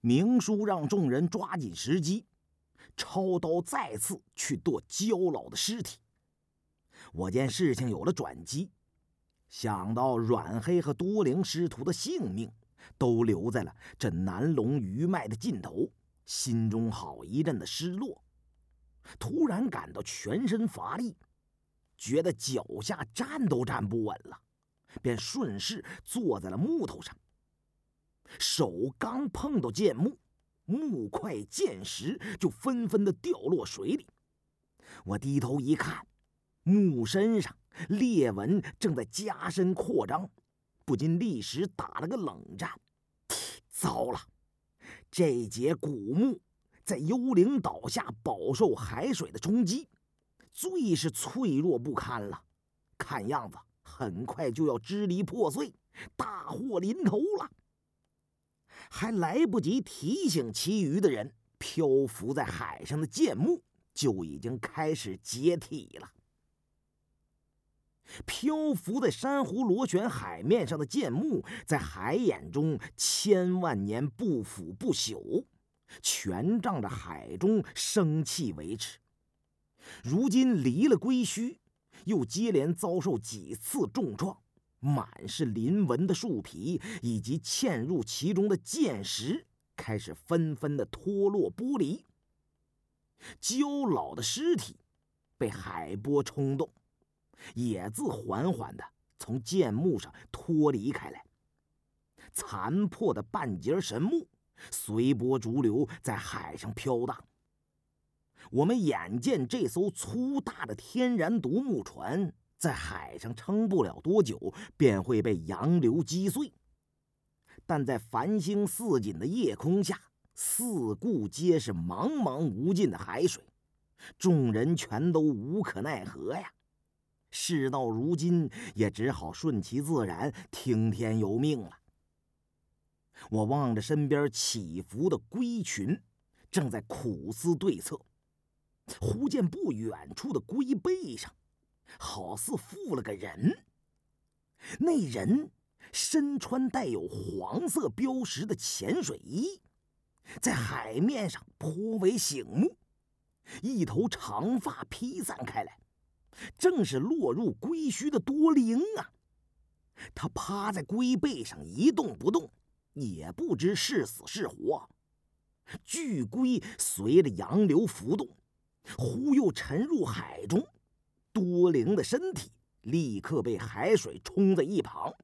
明叔让众人抓紧时机，抄刀再次去剁焦老的尸体。我见事情有了转机，想到阮黑和多灵师徒的性命都留在了这南龙余脉的尽头，心中好一阵的失落。突然感到全身乏力，觉得脚下站都站不稳了，便顺势坐在了木头上。手刚碰到剑木，木块剑石就纷纷的掉落水里。我低头一看，木身上裂纹正在加深扩张，不禁立时打了个冷战。糟了，这节古木在幽灵岛下饱受海水的冲击，最是脆弱不堪了。看样子很快就要支离破碎，大祸临头了。还来不及提醒其余的人，漂浮在海上的剑木就已经开始解体了。漂浮在珊瑚螺旋海面上的剑木，在海眼中千万年不腐不朽，全仗着海中生气维持。如今离了归墟，又接连遭受几次重创。满是鳞纹的树皮以及嵌入其中的剑石开始纷纷的脱落剥离。焦老的尸体被海波冲动，也自缓缓的从剑木上脱离开来。残破的半截神木随波逐流，在海上飘荡。我们眼见这艘粗大的天然独木船。在海上撑不了多久，便会被洋流击碎。但在繁星似锦的夜空下，四顾皆是茫茫无尽的海水，众人全都无可奈何呀。事到如今，也只好顺其自然，听天由命了。我望着身边起伏的龟群，正在苦思对策，忽见不远处的龟背上。好似附了个人，那人身穿带有黄色标识的潜水衣，在海面上颇为醒目，一头长发披散开来，正是落入龟墟的多灵啊！他趴在龟背上一动不动，也不知是死是活。巨龟随着洋流浮动，忽又沉入海中。多灵的身体立刻被海水冲在一旁，